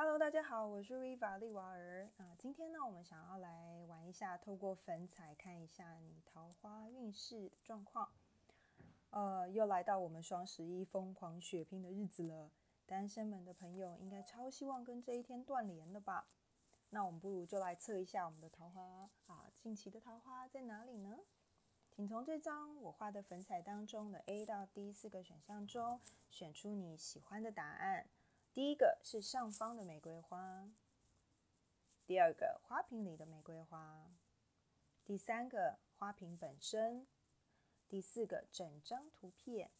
Hello，大家好，我是 Riva 丽娃儿啊。今天呢，我们想要来玩一下，透过粉彩看一下你桃花运势状况。呃，又来到我们双十一疯狂血拼的日子了。单身们的朋友应该超希望跟这一天断联的吧？那我们不如就来测一下我们的桃花啊，近期的桃花在哪里呢？请从这张我画的粉彩当中的 A 到 D 四个选项中选出你喜欢的答案。第一个是上方的玫瑰花，第二个花瓶里的玫瑰花，第三个花瓶本身，第四个整张图片。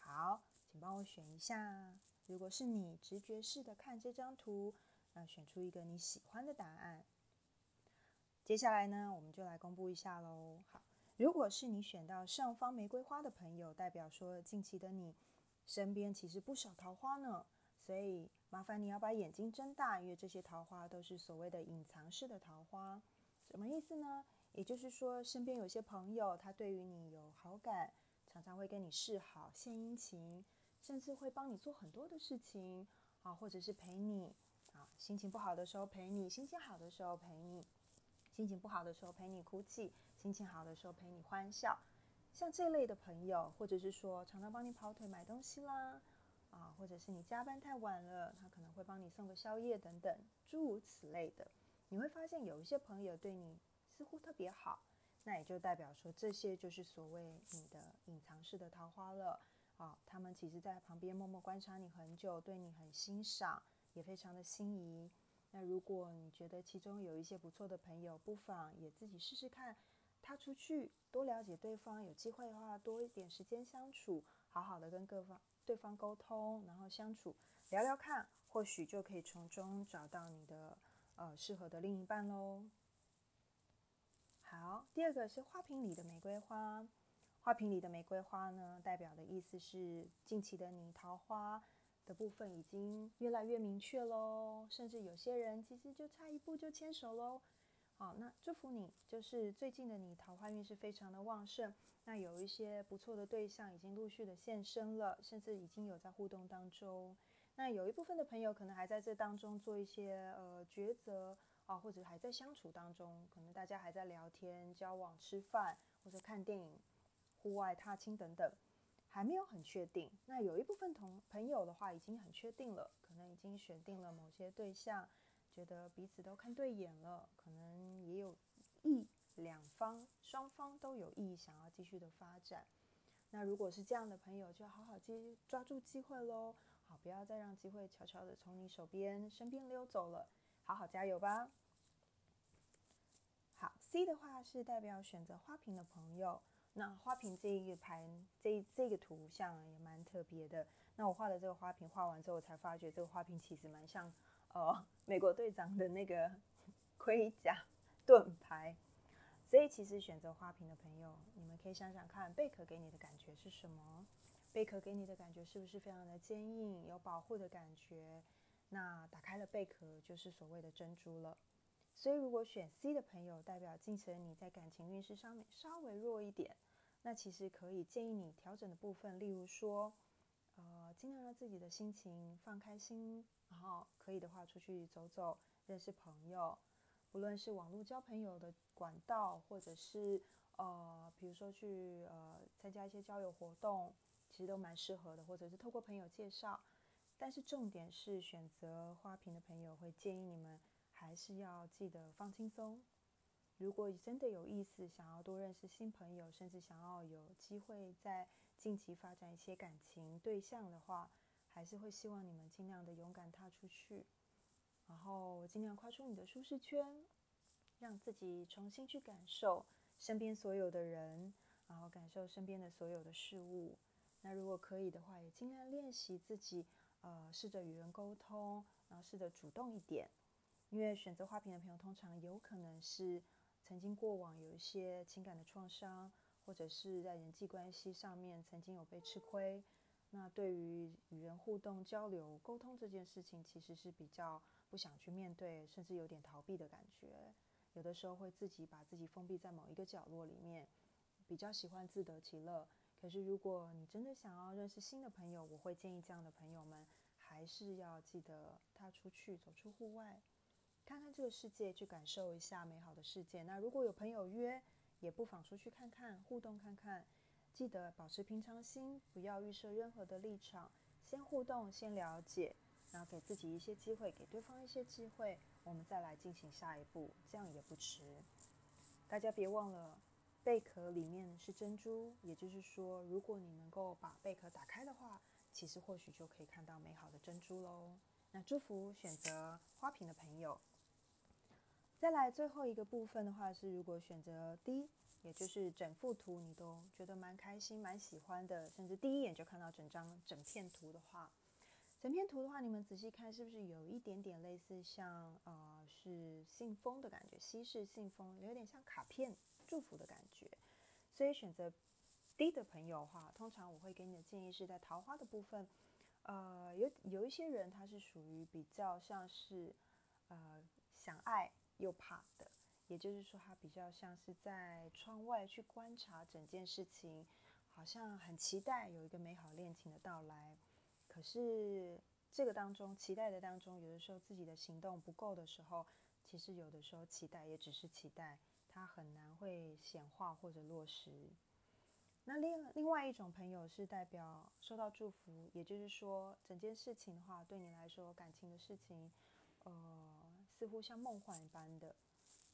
好，请帮我选一下。如果是你直觉式的看这张图，那选出一个你喜欢的答案。接下来呢，我们就来公布一下喽。好，如果是你选到上方玫瑰花的朋友，代表说近期的你身边其实不少桃花呢。所以麻烦你要把眼睛睁大，因为这些桃花都是所谓的隐藏式的桃花。什么意思呢？也就是说，身边有些朋友他对于你有好感，常常会跟你示好、献殷勤，甚至会帮你做很多的事情啊，或者是陪你啊，心情不好的时候陪你，心情好的时候陪你，心情不好的时候陪你哭泣，心情好的时候陪你欢笑。像这类的朋友，或者是说常常帮你跑腿买东西啦。啊，或者是你加班太晚了，他可能会帮你送个宵夜等等，诸如此类的。你会发现有一些朋友对你似乎特别好，那也就代表说这些就是所谓你的隐藏式的桃花了。啊，他们其实在旁边默默观察你很久，对你很欣赏，也非常的心仪。那如果你觉得其中有一些不错的朋友，不妨也自己试试看，他出去多了解对方，有机会的话多一点时间相处，好好的跟各方。对方沟通，然后相处聊聊看，或许就可以从中找到你的呃适合的另一半喽。好，第二个是花瓶里的玫瑰花。花瓶里的玫瑰花呢，代表的意思是近期的你桃花的部分已经越来越明确喽，甚至有些人其实就差一步就牵手喽。好，那祝福你，就是最近的你桃花运是非常的旺盛。那有一些不错的对象已经陆续的现身了，甚至已经有在互动当中。那有一部分的朋友可能还在这当中做一些呃抉择啊，或者还在相处当中，可能大家还在聊天、交往、吃饭或者看电影、户外踏青等等，还没有很确定。那有一部分同朋友的话已经很确定了，可能已经选定了某些对象。觉得彼此都看对眼了，可能也有意两方双方都有意想要继续的发展。那如果是这样的朋友，就好好接抓住机会喽，好，不要再让机会悄悄的从你手边身边溜走了，好好加油吧。好，C 的话是代表选择花瓶的朋友。那花瓶这一盘，这这个图像也蛮特别的。那我画的这个花瓶画完之后，我才发觉这个花瓶其实蛮像。哦，美国队长的那个盔甲盾牌，所以其实选择花瓶的朋友，你们可以想想看，贝壳给你的感觉是什么？贝壳给你的感觉是不是非常的坚硬，有保护的感觉？那打开了贝壳，就是所谓的珍珠了。所以如果选 C 的朋友，代表近期你在感情运势上面稍微弱一点，那其实可以建议你调整的部分，例如说。呃，尽量让自己的心情放开心，然后可以的话出去走走，认识朋友，不论是网络交朋友的管道，或者是呃，比如说去呃参加一些交友活动，其实都蛮适合的，或者是透过朋友介绍。但是重点是选择花瓶的朋友，会建议你们还是要记得放轻松。如果真的有意思，想要多认识新朋友，甚至想要有机会在近期发展一些感情对象的话，还是会希望你们尽量的勇敢踏出去，然后尽量跨出你的舒适圈，让自己重新去感受身边所有的人，然后感受身边的所有的事物。那如果可以的话，也尽量练习自己，呃，试着与人沟通，然后试着主动一点，因为选择花瓶的朋友通常有可能是。曾经过往有一些情感的创伤，或者是在人际关系上面曾经有被吃亏，那对于与人互动、交流、沟通这件事情，其实是比较不想去面对，甚至有点逃避的感觉。有的时候会自己把自己封闭在某一个角落里面，比较喜欢自得其乐。可是如果你真的想要认识新的朋友，我会建议这样的朋友们还是要记得踏出去，走出户外，看看这个世界，去感受一下美好的世界。那如果有朋友约，也不妨出去看看，互动看看。记得保持平常心，不要预设任何的立场，先互动，先了解，然后给自己一些机会，给对方一些机会，我们再来进行下一步，这样也不迟。大家别忘了，贝壳里面是珍珠，也就是说，如果你能够把贝壳打开的话，其实或许就可以看到美好的珍珠喽。那祝福选择花瓶的朋友。再来最后一个部分的话是，如果选择 D。也就是整幅图你都觉得蛮开心、蛮喜欢的，甚至第一眼就看到整张整片图的话，整片图的话，你们仔细看是不是有一点点类似像呃是信封的感觉，西式信封，有点像卡片祝福的感觉。所以选择 D 的朋友的话，通常我会给你的建议是在桃花的部分，呃，有有一些人他是属于比较像是呃想爱又怕的。也就是说，他比较像是在窗外去观察整件事情，好像很期待有一个美好恋情的到来。可是这个当中，期待的当中，有的时候自己的行动不够的时候，其实有的时候期待也只是期待，它很难会显化或者落实。那另另外一种朋友是代表受到祝福，也就是说，整件事情的话，对你来说，感情的事情，呃，似乎像梦幻一般的。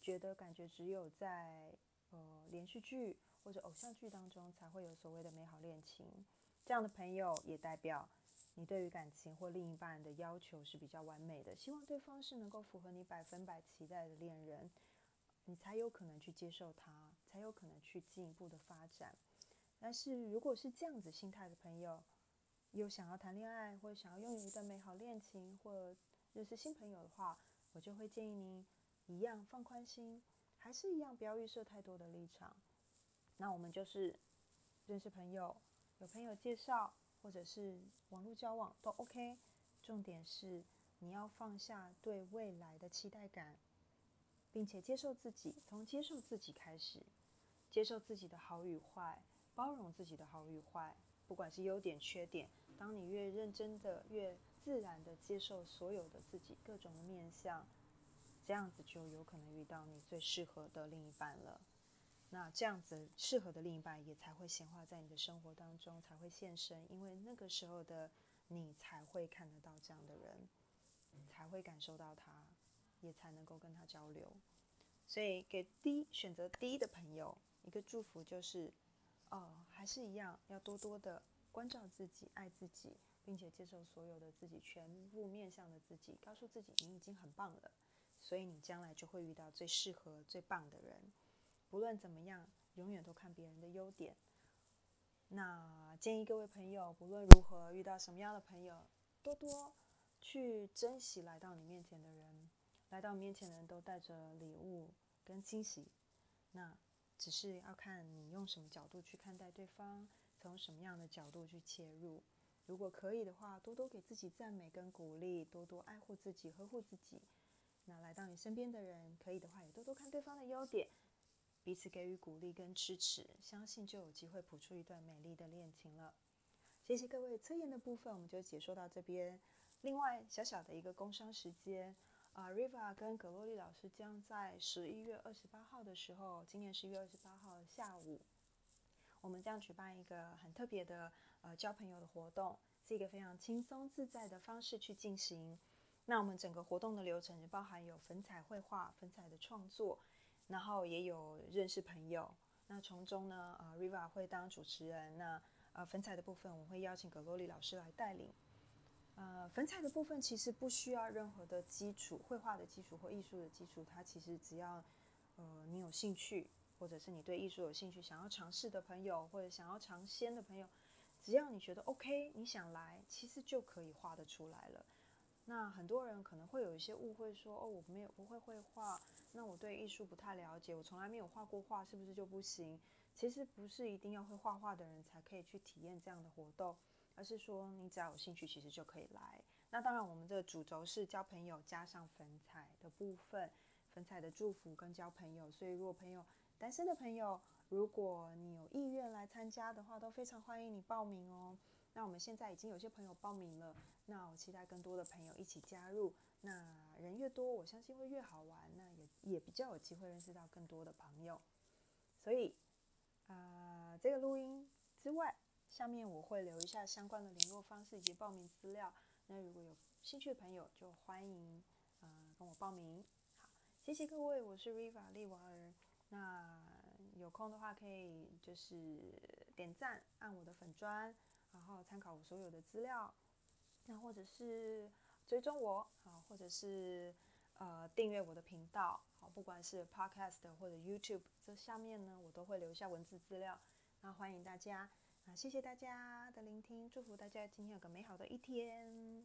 觉得感觉只有在呃连续剧或者偶像剧当中才会有所谓的美好恋情，这样的朋友也代表你对于感情或另一半的要求是比较完美的，希望对方是能够符合你百分百期待的恋人，你才有可能去接受他，才有可能去进一步的发展。但是如果是这样子心态的朋友，又想要谈恋爱或者想要拥有一段美好恋情或认识新朋友的话，我就会建议您。一样放宽心，还是一样不要预设太多的立场。那我们就是认识朋友，有朋友介绍，或者是网络交往都 OK。重点是你要放下对未来的期待感，并且接受自己。从接受自己开始，接受自己的好与坏，包容自己的好与坏，不管是优点缺点。当你越认真的、越自然的接受所有的自己各种的面相。这样子就有可能遇到你最适合的另一半了。那这样子适合的另一半也才会显化在你的生活当中，才会现身。因为那个时候的你才会看得到这样的人，才会感受到他，也才能够跟他交流。所以给第一选择第一的朋友一个祝福就是：哦，还是一样，要多多的关照自己，爱自己，并且接受所有的自己全部面向的自己，告诉自己你已经很棒了。所以你将来就会遇到最适合、最棒的人。不论怎么样，永远都看别人的优点。那建议各位朋友，不论如何遇到什么样的朋友，多多去珍惜来到你面前的人。来到面前的人都带着礼物跟惊喜。那只是要看你用什么角度去看待对方，从什么样的角度去切入。如果可以的话，多多给自己赞美跟鼓励，多多爱护自己、呵护自己。那来到你身边的人，可以的话也多多看对方的优点，彼此给予鼓励跟支持，相信就有机会谱出一段美丽的恋情了。谢谢各位，测验的部分我们就解说到这边。另外，小小的一个工商时间啊，Riva 跟葛洛丽老师将在十一月二十八号的时候，今年十一月二十八号下午，我们将举办一个很特别的呃交朋友的活动，是一个非常轻松自在的方式去进行。那我们整个活动的流程包含有粉彩绘画、粉彩的创作，然后也有认识朋友。那从中呢，呃，Riva 会当主持人。那呃，粉彩的部分我会邀请格洛丽老师来带领。呃，粉彩的部分其实不需要任何的基础，绘画的基础或艺术的基础，它其实只要呃你有兴趣，或者是你对艺术有兴趣，想要尝试的朋友，或者想要尝鲜的朋友，只要你觉得 OK，你想来，其实就可以画得出来了。那很多人可能会有一些误会，说哦，我没有不会绘画，那我对艺术不太了解，我从来没有画过画，是不是就不行？其实不是一定要会画画的人才可以去体验这样的活动，而是说你只要有兴趣，其实就可以来。那当然，我们这个主轴是交朋友加上粉彩的部分，粉彩的祝福跟交朋友。所以，如果朋友单身的朋友，如果你有意愿来参加的话，都非常欢迎你报名哦。那我们现在已经有些朋友报名了，那我期待更多的朋友一起加入。那人越多，我相信会越好玩，那也也比较有机会认识到更多的朋友。所以，啊，这个录音之外，下面我会留一下相关的联络方式以及报名资料。那如果有兴趣的朋友，就欢迎呃跟我报名。好，谢谢各位，我是 Riva 利瓦尔。那有空的话，可以就是点赞，按我的粉砖。然后参考我所有的资料，那或者是追踪我，好，或者是呃订阅我的频道，好，不管是 Podcast 或者 YouTube，这下面呢我都会留下文字资料，那欢迎大家，啊谢谢大家的聆听，祝福大家今天有个美好的一天。